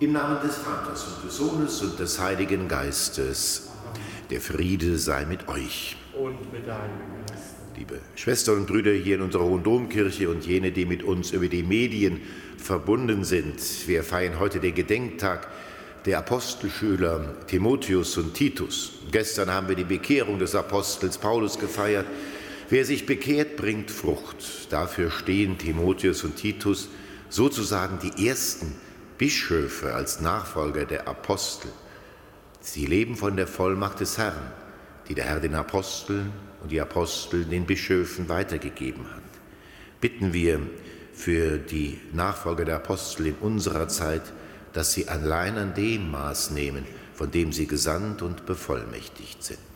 Im Namen des Vaters und des Sohnes und des Heiligen Geistes. Der Friede sei mit euch. Und mit deinem Geist. Liebe Schwestern und Brüder hier in unserer Hohen Domkirche und jene, die mit uns über die Medien verbunden sind. Wir feiern heute den Gedenktag der Apostelschüler Timotheus und Titus. Gestern haben wir die Bekehrung des Apostels Paulus gefeiert. Wer sich bekehrt, bringt Frucht. Dafür stehen Timotheus und Titus sozusagen die ersten Bischöfe als Nachfolger der Apostel. Sie leben von der Vollmacht des Herrn, die der Herr den Aposteln und die Apostel den Bischöfen weitergegeben hat. Bitten wir für die Nachfolger der Apostel in unserer Zeit, dass sie allein an dem Maß nehmen, von dem sie gesandt und bevollmächtigt sind.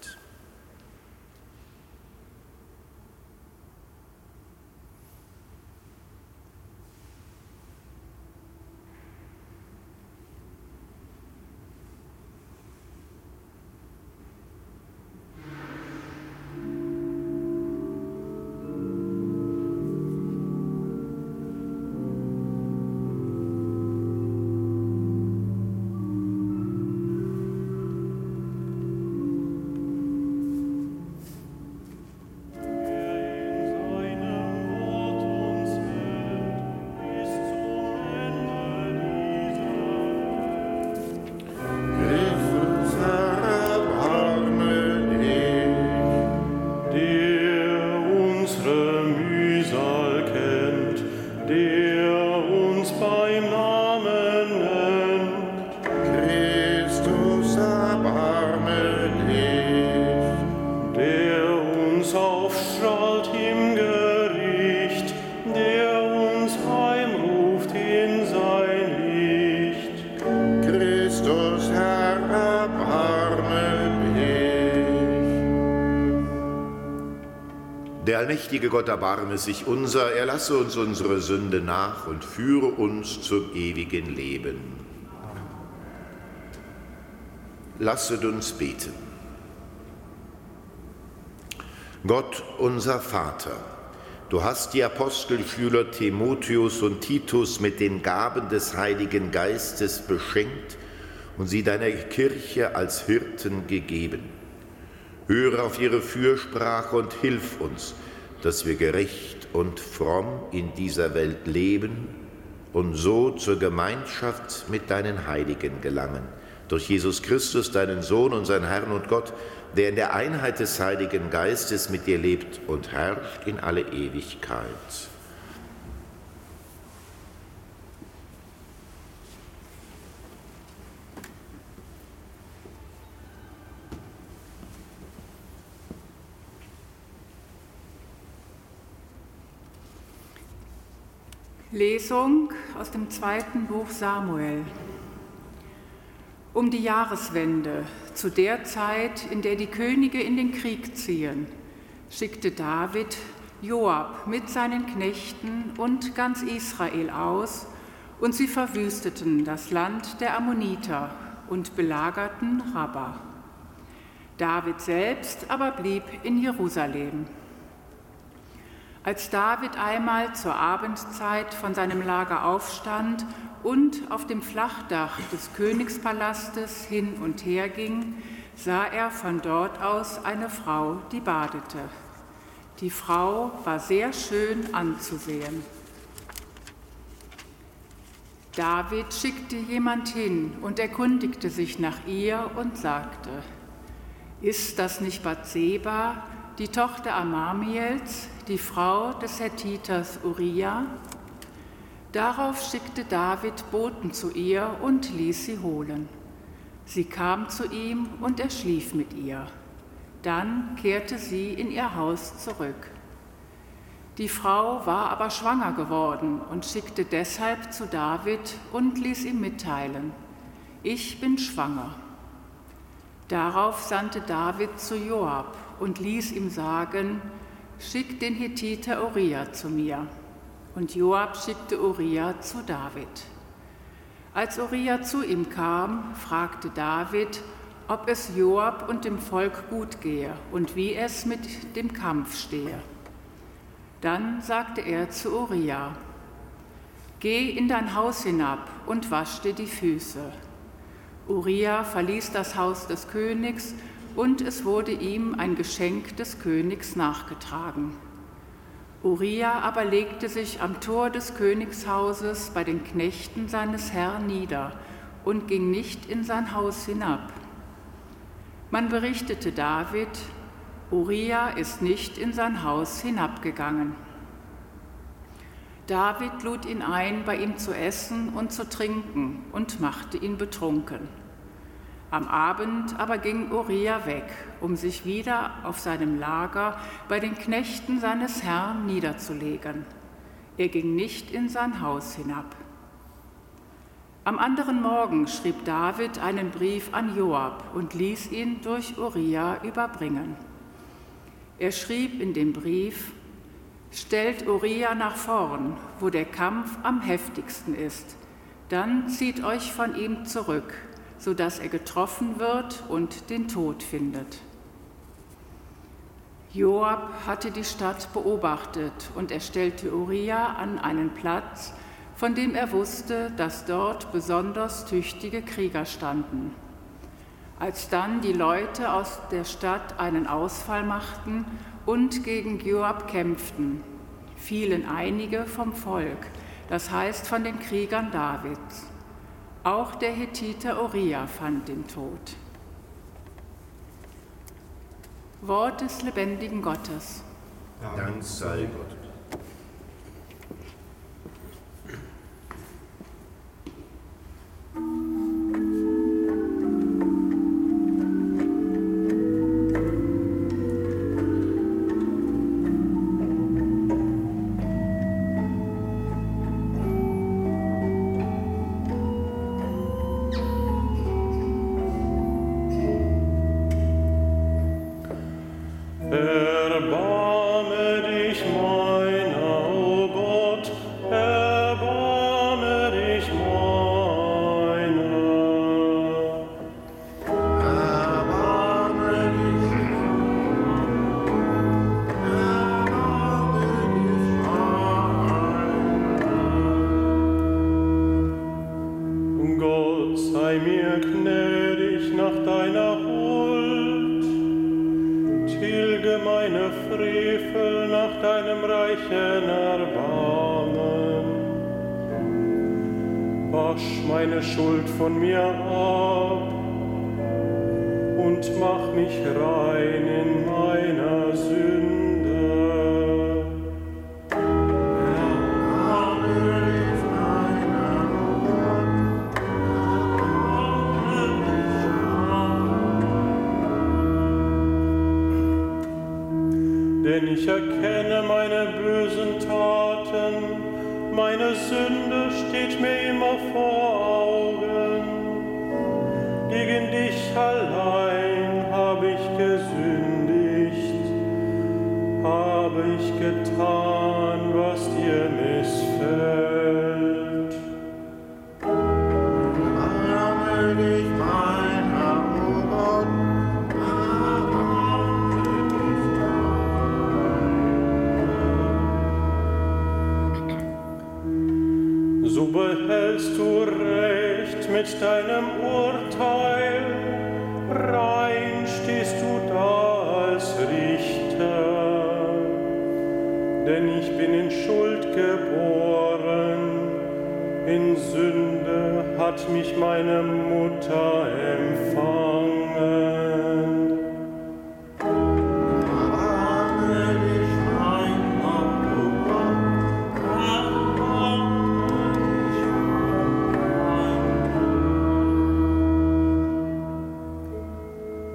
Allmächtige Gott, erbarme sich unser, er lasse uns unsere Sünde nach und führe uns zum ewigen Leben. Lasset uns beten. Gott, unser Vater, du hast die Apostelschüler Timotheus und Titus mit den Gaben des Heiligen Geistes beschenkt und sie deiner Kirche als Hirten gegeben. Höre auf ihre Fürsprache und hilf uns, dass wir gerecht und fromm in dieser Welt leben und so zur Gemeinschaft mit deinen Heiligen gelangen. Durch Jesus Christus, deinen Sohn, unseren Herrn und Gott, der in der Einheit des Heiligen Geistes mit dir lebt und herrscht in alle Ewigkeit. Lesung aus dem zweiten Buch Samuel. Um die Jahreswende, zu der Zeit, in der die Könige in den Krieg ziehen, schickte David Joab mit seinen Knechten und ganz Israel aus, und sie verwüsteten das Land der Ammoniter und belagerten Rabba. David selbst aber blieb in Jerusalem. Als David einmal zur Abendzeit von seinem Lager aufstand und auf dem Flachdach des Königspalastes hin und her ging, sah er von dort aus eine Frau, die badete. Die Frau war sehr schön anzusehen. David schickte jemand hin und erkundigte sich nach ihr und sagte, ist das nicht Bathseba, die Tochter Amamiels, die Frau des Hethiters Uriah. Darauf schickte David Boten zu ihr und ließ sie holen. Sie kam zu ihm und er schlief mit ihr. Dann kehrte sie in ihr Haus zurück. Die Frau war aber schwanger geworden und schickte deshalb zu David und ließ ihm mitteilen, ich bin schwanger. Darauf sandte David zu Joab und ließ ihm sagen, schick den Hethiter Uriah zu mir. Und Joab schickte Uriah zu David. Als Uriah zu ihm kam, fragte David, ob es Joab und dem Volk gut gehe und wie es mit dem Kampf stehe. Dann sagte er zu Uriah, Geh in dein Haus hinab und wasch dir die Füße. Uriah verließ das Haus des Königs und es wurde ihm ein Geschenk des Königs nachgetragen. Uriah aber legte sich am Tor des Königshauses bei den Knechten seines Herrn nieder und ging nicht in sein Haus hinab. Man berichtete David, Uriah ist nicht in sein Haus hinabgegangen. David lud ihn ein, bei ihm zu essen und zu trinken und machte ihn betrunken. Am Abend aber ging Uriah weg, um sich wieder auf seinem Lager bei den Knechten seines Herrn niederzulegen. Er ging nicht in sein Haus hinab. Am anderen Morgen schrieb David einen Brief an Joab und ließ ihn durch Uriah überbringen. Er schrieb in dem Brief, Stellt Uriah nach vorn, wo der Kampf am heftigsten ist, dann zieht euch von ihm zurück, sodass er getroffen wird und den Tod findet. Joab hatte die Stadt beobachtet und er stellte Uriah an einen Platz, von dem er wusste, dass dort besonders tüchtige Krieger standen. Als dann die Leute aus der Stadt einen Ausfall machten und gegen Joab kämpften, fielen einige vom Volk, das heißt von den Kriegern Davids. Auch der Hethiter Uriah fand den Tod. Wort des lebendigen Gottes. Dank sei Gott.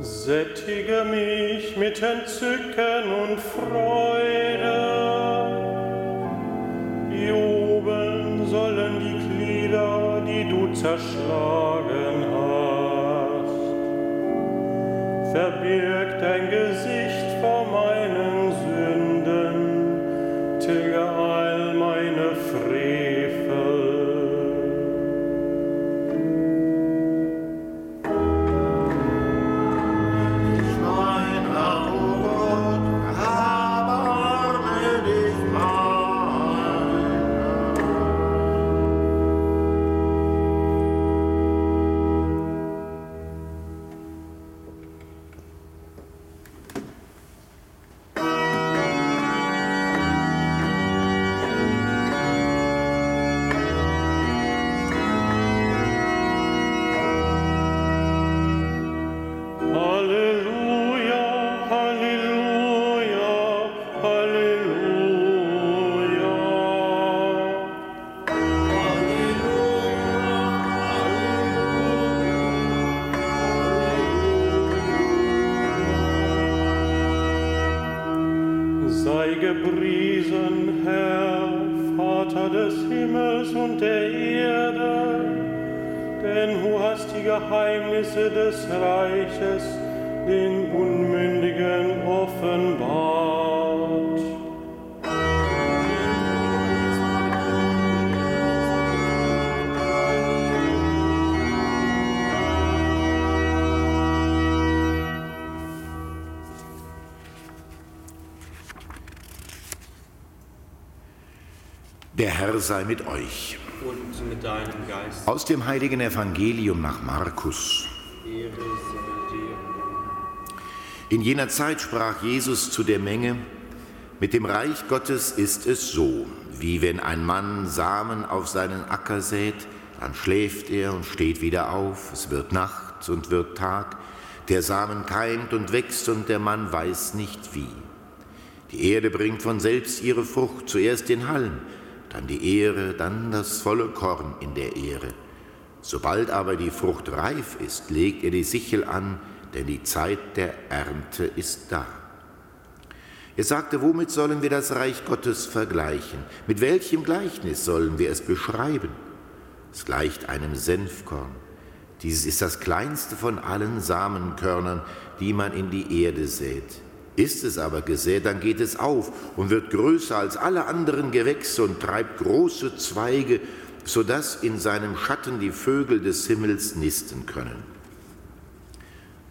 Sättige mich mit Entzücken und Freude. Jubeln sollen die Glieder, die du zerschlagen hast. Verbirg des Himmels und der Erde, denn du hast die Geheimnisse des Reiches den Unmündigen offenbart. Herr sei mit euch. Und mit deinem Geist. Aus dem heiligen Evangelium nach Markus. Ehre dir. In jener Zeit sprach Jesus zu der Menge, mit dem Reich Gottes ist es so, wie wenn ein Mann Samen auf seinen Acker sät, dann schläft er und steht wieder auf, es wird Nacht und wird Tag, der Samen keimt und wächst und der Mann weiß nicht wie. Die Erde bringt von selbst ihre Frucht, zuerst den Halm, dann die Ehre, dann das volle Korn in der Ehre. Sobald aber die Frucht reif ist, legt er die Sichel an, denn die Zeit der Ernte ist da. Er sagte, womit sollen wir das Reich Gottes vergleichen? Mit welchem Gleichnis sollen wir es beschreiben? Es gleicht einem Senfkorn. Dieses ist das kleinste von allen Samenkörnern, die man in die Erde sät. Ist es aber gesät, dann geht es auf und wird größer als alle anderen Gewächse und treibt große Zweige, sodass in seinem Schatten die Vögel des Himmels nisten können.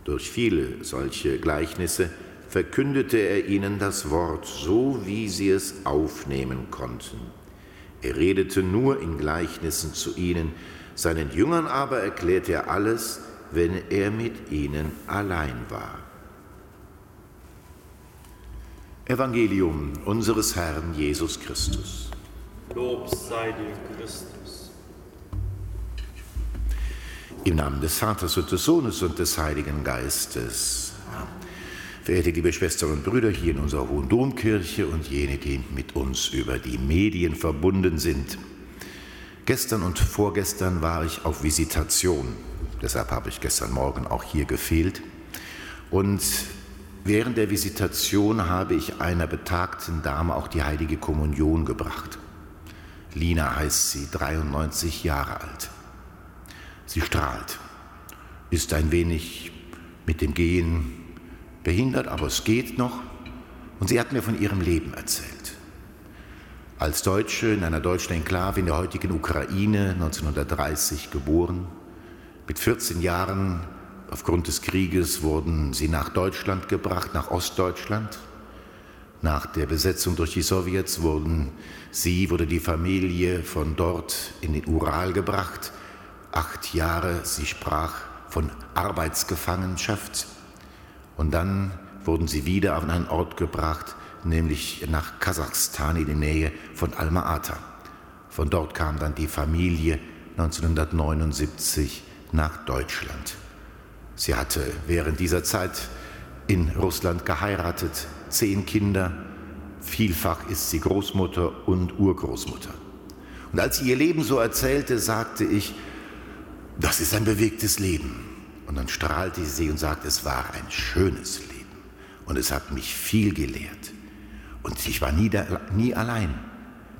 Durch viele solche Gleichnisse verkündete er ihnen das Wort, so wie sie es aufnehmen konnten. Er redete nur in Gleichnissen zu ihnen, seinen Jüngern aber erklärte er alles, wenn er mit ihnen allein war. Evangelium unseres Herrn Jesus Christus. Lob sei dir, Christus. Im Namen des Vaters und des Sohnes und des Heiligen Geistes. Verehrte liebe Schwestern und Brüder hier in unserer Hohen Domkirche und jene, die mit uns über die Medien verbunden sind. Gestern und vorgestern war ich auf Visitation. Deshalb habe ich gestern Morgen auch hier gefehlt. Und während der Visitation habe ich einer betagten Dame auch die heilige Kommunion gebracht. Lina heißt sie, 93 Jahre alt. Sie strahlt, ist ein wenig mit dem Gehen behindert, aber es geht noch. Und sie hat mir von ihrem Leben erzählt. Als Deutsche in einer deutschen Enklave in der heutigen Ukraine 1930 geboren, mit 14 Jahren aufgrund des Krieges wurden sie nach Deutschland gebracht, nach Ostdeutschland. Nach der Besetzung durch die Sowjets wurden sie, wurde die Familie von dort in den Ural gebracht acht Jahre. Sie sprach von Arbeitsgefangenschaft. Und dann wurden sie wieder an einen Ort gebracht, nämlich nach Kasachstan in die Nähe von Alma-Ata. Von dort kam dann die Familie 1979 nach Deutschland. Sie hatte während dieser Zeit in Russland geheiratet, zehn Kinder, vielfach ist sie Großmutter und Urgroßmutter. Und als sie ihr Leben so erzählte, sagte ich, das ist ein bewegtes Leben. Und dann strahlte sie und sagte, es war ein schönes Leben. Und es hat mich viel gelehrt. Und ich war nie, da, nie allein.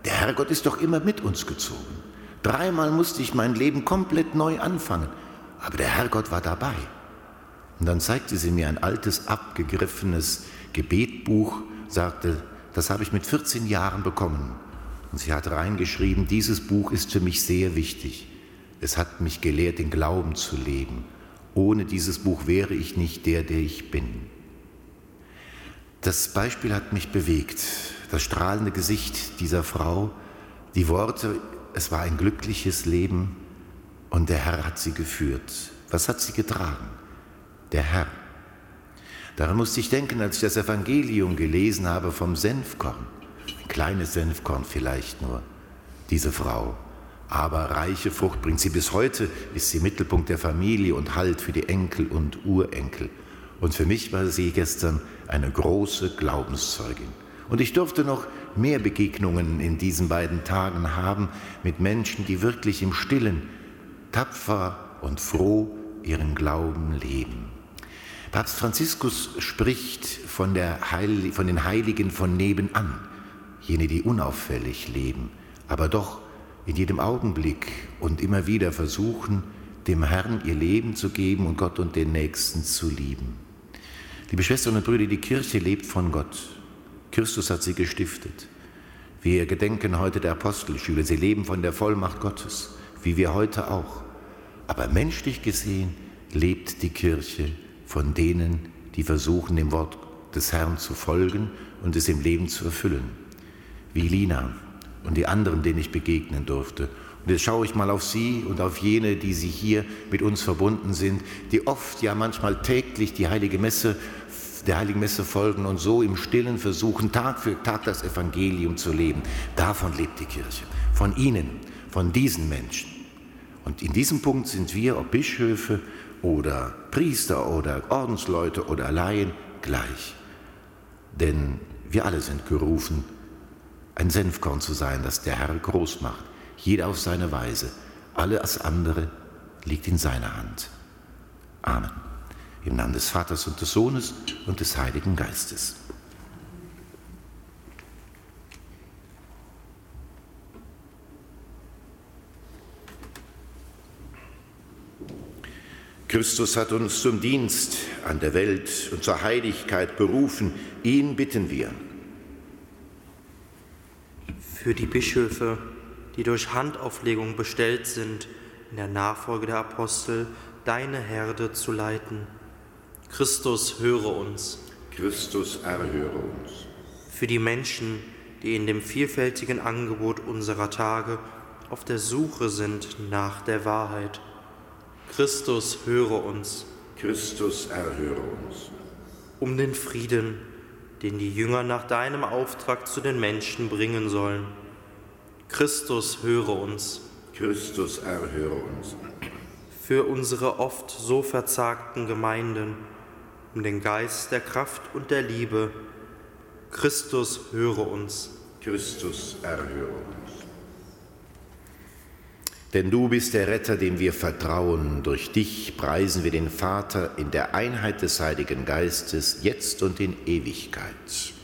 Der Herrgott ist doch immer mit uns gezogen. Dreimal musste ich mein Leben komplett neu anfangen. Aber der Herrgott war dabei. Und dann zeigte sie mir ein altes, abgegriffenes Gebetbuch, sagte, das habe ich mit 14 Jahren bekommen. Und sie hat reingeschrieben, dieses Buch ist für mich sehr wichtig. Es hat mich gelehrt, den Glauben zu leben. Ohne dieses Buch wäre ich nicht der, der ich bin. Das Beispiel hat mich bewegt. Das strahlende Gesicht dieser Frau, die Worte, es war ein glückliches Leben und der Herr hat sie geführt. Was hat sie getragen? Der Herr. Daran musste ich denken, als ich das Evangelium gelesen habe vom Senfkorn. Ein kleines Senfkorn vielleicht nur. Diese Frau. Aber reiche Frucht bringt sie bis heute, ist sie Mittelpunkt der Familie und Halt für die Enkel und Urenkel. Und für mich war sie gestern eine große Glaubenszeugin. Und ich durfte noch mehr Begegnungen in diesen beiden Tagen haben mit Menschen, die wirklich im Stillen, tapfer und froh ihren Glauben leben. Papst Franziskus spricht von, Heil von den Heiligen von nebenan, jene, die unauffällig leben, aber doch in jedem Augenblick und immer wieder versuchen, dem Herrn ihr Leben zu geben und Gott und den Nächsten zu lieben. Liebe Schwestern und Brüder, die Kirche lebt von Gott. Christus hat sie gestiftet. Wir gedenken heute der Apostelschüler. Sie leben von der Vollmacht Gottes, wie wir heute auch. Aber menschlich gesehen lebt die Kirche von denen, die versuchen, dem Wort des Herrn zu folgen und es im Leben zu erfüllen. Wie Lina und die anderen, denen ich begegnen durfte. Und jetzt schaue ich mal auf Sie und auf jene, die Sie hier mit uns verbunden sind, die oft, ja manchmal täglich die heilige Messe der Heiligen Messe folgen und so im Stillen versuchen, Tag für Tag das Evangelium zu leben. Davon lebt die Kirche. Von Ihnen, von diesen Menschen. Und in diesem Punkt sind wir, ob Bischöfe oder Priester oder Ordensleute oder Laien, gleich. Denn wir alle sind gerufen, ein Senfkorn zu sein, das der Herr groß macht. Jeder auf seine Weise. Alles andere liegt in seiner Hand. Amen. Im Namen des Vaters und des Sohnes und des Heiligen Geistes. Christus hat uns zum Dienst an der Welt und zur Heiligkeit berufen. Ihn bitten wir. Für die Bischöfe, die durch Handauflegung bestellt sind, in der Nachfolge der Apostel deine Herde zu leiten Christus, höre uns. Christus, erhöre uns. Für die Menschen, die in dem vielfältigen Angebot unserer Tage auf der Suche sind nach der Wahrheit. Christus, höre uns. Christus, erhöre uns. Um den Frieden, den die Jünger nach deinem Auftrag zu den Menschen bringen sollen. Christus, höre uns. Christus, erhöre uns. Für unsere oft so verzagten Gemeinden, um den Geist der Kraft und der Liebe. Christus, höre uns. Christus, erhöre uns. Denn du bist der Retter, dem wir vertrauen. Durch dich preisen wir den Vater in der Einheit des Heiligen Geistes, jetzt und in Ewigkeit.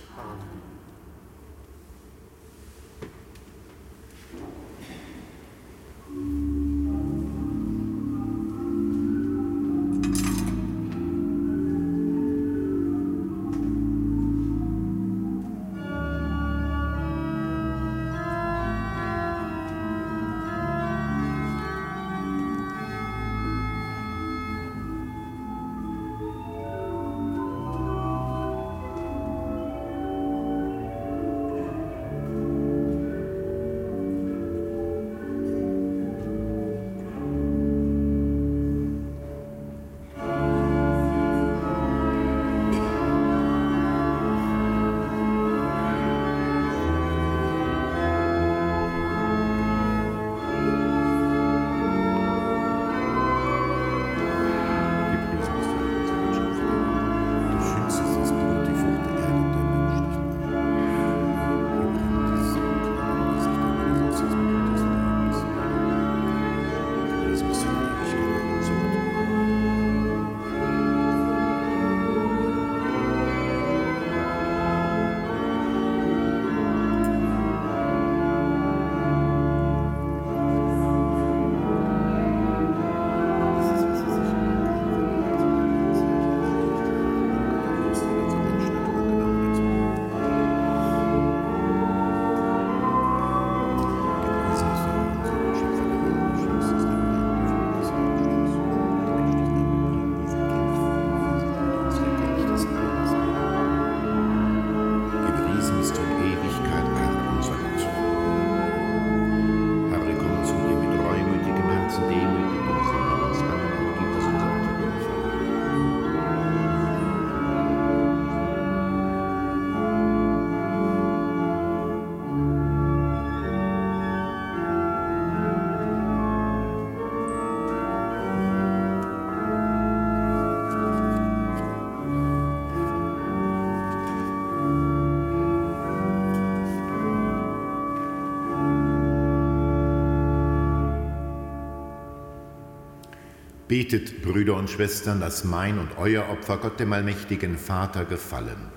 Betet, Brüder und Schwestern, dass mein und euer Opfer Gott dem allmächtigen Vater gefallen.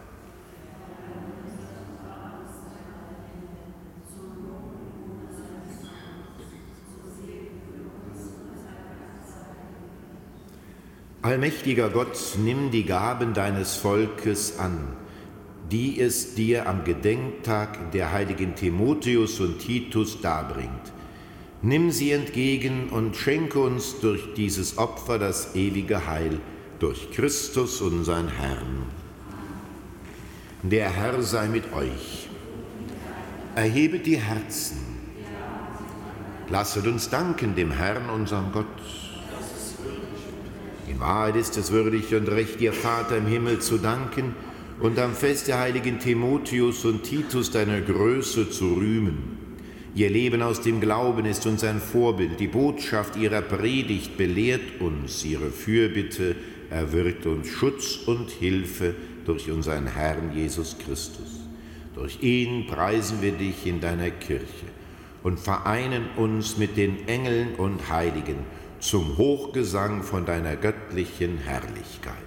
Allmächtiger Gott, nimm die Gaben deines Volkes an, die es dir am Gedenktag der heiligen Timotheus und Titus darbringt. Nimm sie entgegen und schenke uns durch dieses Opfer das ewige Heil, durch Christus unseren Herrn. Der Herr sei mit euch. Erhebet die Herzen. Lasset uns danken dem Herrn, unserem Gott. In Wahrheit ist es würdig und recht, dir Vater im Himmel zu danken und am Fest der heiligen Timotheus und Titus deiner Größe zu rühmen. Ihr Leben aus dem Glauben ist uns ein Vorbild. Die Botschaft ihrer Predigt belehrt uns. Ihre Fürbitte erwirkt uns Schutz und Hilfe durch unseren Herrn Jesus Christus. Durch ihn preisen wir dich in deiner Kirche und vereinen uns mit den Engeln und Heiligen zum Hochgesang von deiner göttlichen Herrlichkeit.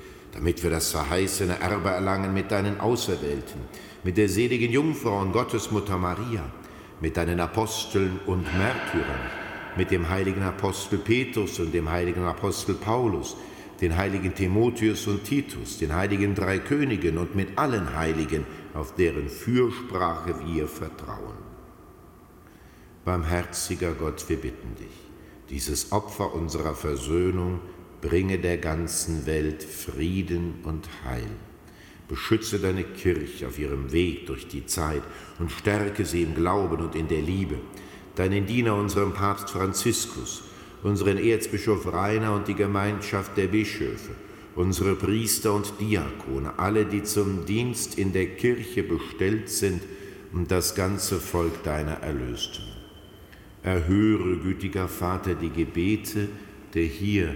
damit wir das verheißene Erbe erlangen mit deinen Auserwählten, mit der seligen Jungfrau und Gottesmutter Maria, mit deinen Aposteln und Märtyrern, mit dem heiligen Apostel Petrus und dem heiligen Apostel Paulus, den heiligen Timotheus und Titus, den heiligen drei Königen und mit allen Heiligen, auf deren Fürsprache wir vertrauen. Barmherziger Gott, wir bitten dich, dieses Opfer unserer Versöhnung bringe der ganzen Welt Frieden und Heil. Beschütze deine Kirche auf ihrem Weg durch die Zeit und stärke sie im Glauben und in der Liebe. Deinen Diener, unserem Papst Franziskus, unseren Erzbischof Rainer und die Gemeinschaft der Bischöfe, unsere Priester und Diakone, alle, die zum Dienst in der Kirche bestellt sind und das ganze Volk deiner Erlösten. Erhöre, gütiger Vater, die Gebete der hier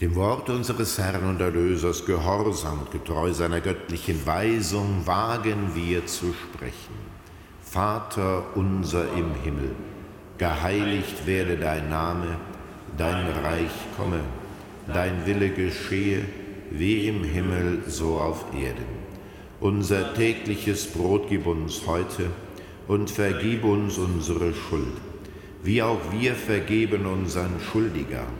Dem Wort unseres Herrn und Erlösers gehorsam und getreu seiner göttlichen Weisung wagen wir zu sprechen. Vater unser im Himmel, geheiligt werde dein Name, dein Reich komme, dein Wille geschehe, wie im Himmel so auf Erden. Unser tägliches Brot gib uns heute und vergib uns unsere Schuld, wie auch wir vergeben unseren Schuldigern.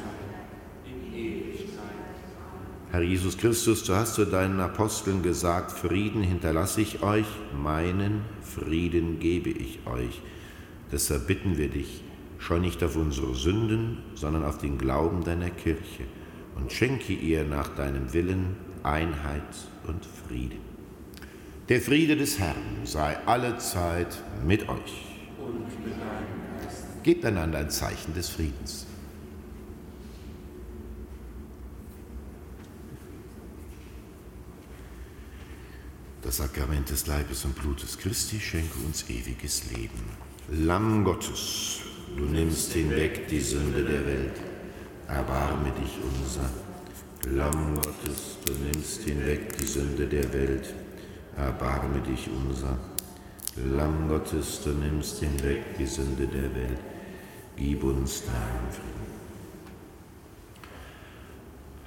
Herr Jesus Christus, du hast zu deinen Aposteln gesagt, Frieden hinterlasse ich euch, meinen Frieden gebe ich euch. Deshalb bitten wir dich, Schau nicht auf unsere Sünden, sondern auf den Glauben deiner Kirche und schenke ihr nach deinem Willen Einheit und Frieden. Der Friede des Herrn sei allezeit mit euch. Und mit Gebt einander ein Zeichen des Friedens. Das Sakrament des Leibes und Blutes Christi schenke uns ewiges Leben. Lamm Gottes, du nimmst hinweg die Sünde der Welt. Erbarme dich unser. Lamm Gottes, du nimmst hinweg die Sünde der Welt. Erbarme dich unser. Lamm Gottes, du nimmst hinweg die Sünde der Welt. Gib uns deinen Frieden.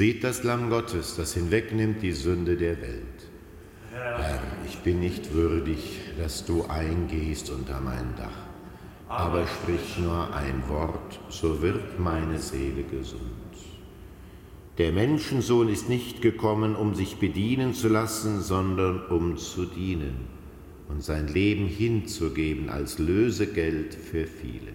Seht das Lamm Gottes, das hinwegnimmt die Sünde der Welt. Herr, ich bin nicht würdig, dass du eingehst unter mein Dach, aber sprich nur ein Wort, so wird meine Seele gesund. Der Menschensohn ist nicht gekommen, um sich bedienen zu lassen, sondern um zu dienen und sein Leben hinzugeben als Lösegeld für viele.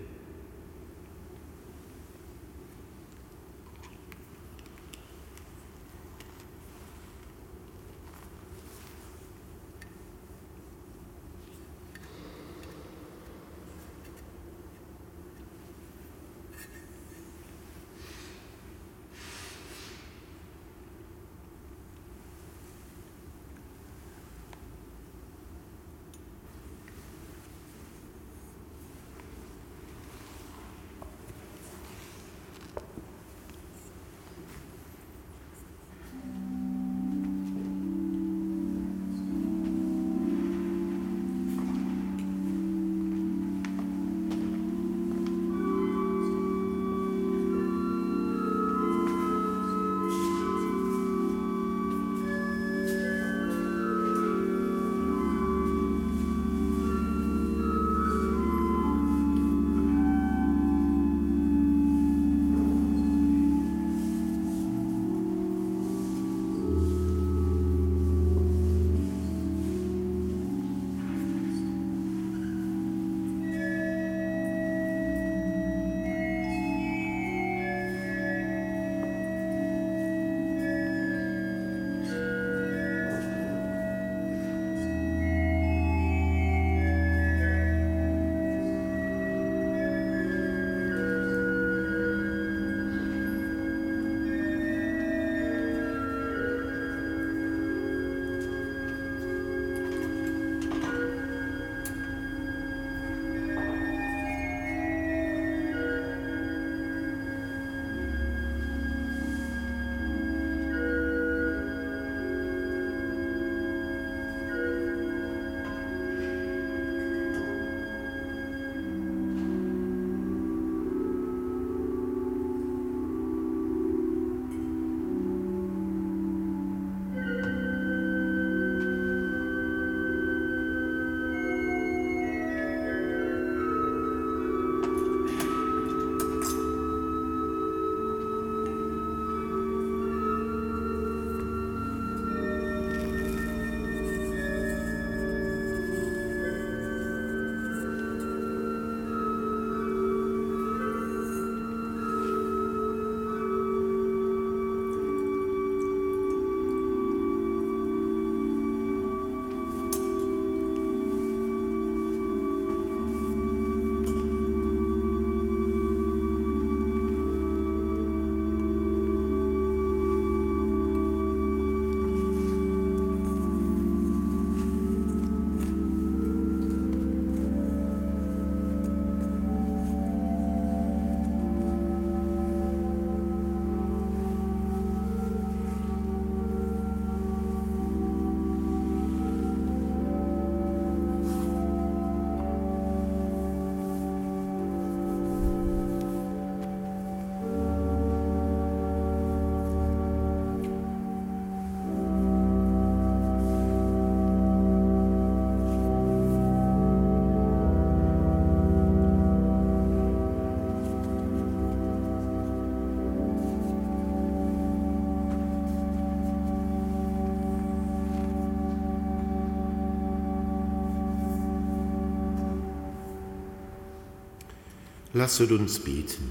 Lasset uns beten.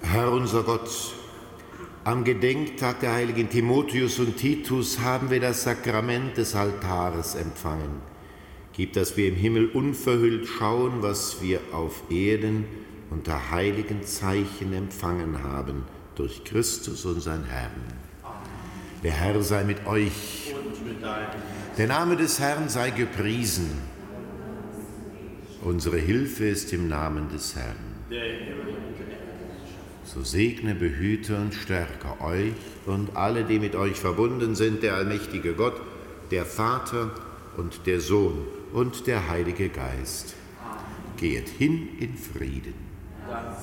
Herr unser Gott, Am Gedenktag der heiligen Timotheus und Titus haben wir das Sakrament des Altares empfangen. Gib, dass wir im Himmel unverhüllt schauen, was wir auf Erden unter heiligen Zeichen empfangen haben, durch Christus unseren Herrn. Der Herr sei mit euch. Der Name des Herrn sei gepriesen. Unsere Hilfe ist im Namen des Herrn. So segne, behüte und stärke euch und alle, die mit euch verbunden sind, der allmächtige Gott, der Vater und der Sohn und der Heilige Geist. Geht hin in Frieden. Dank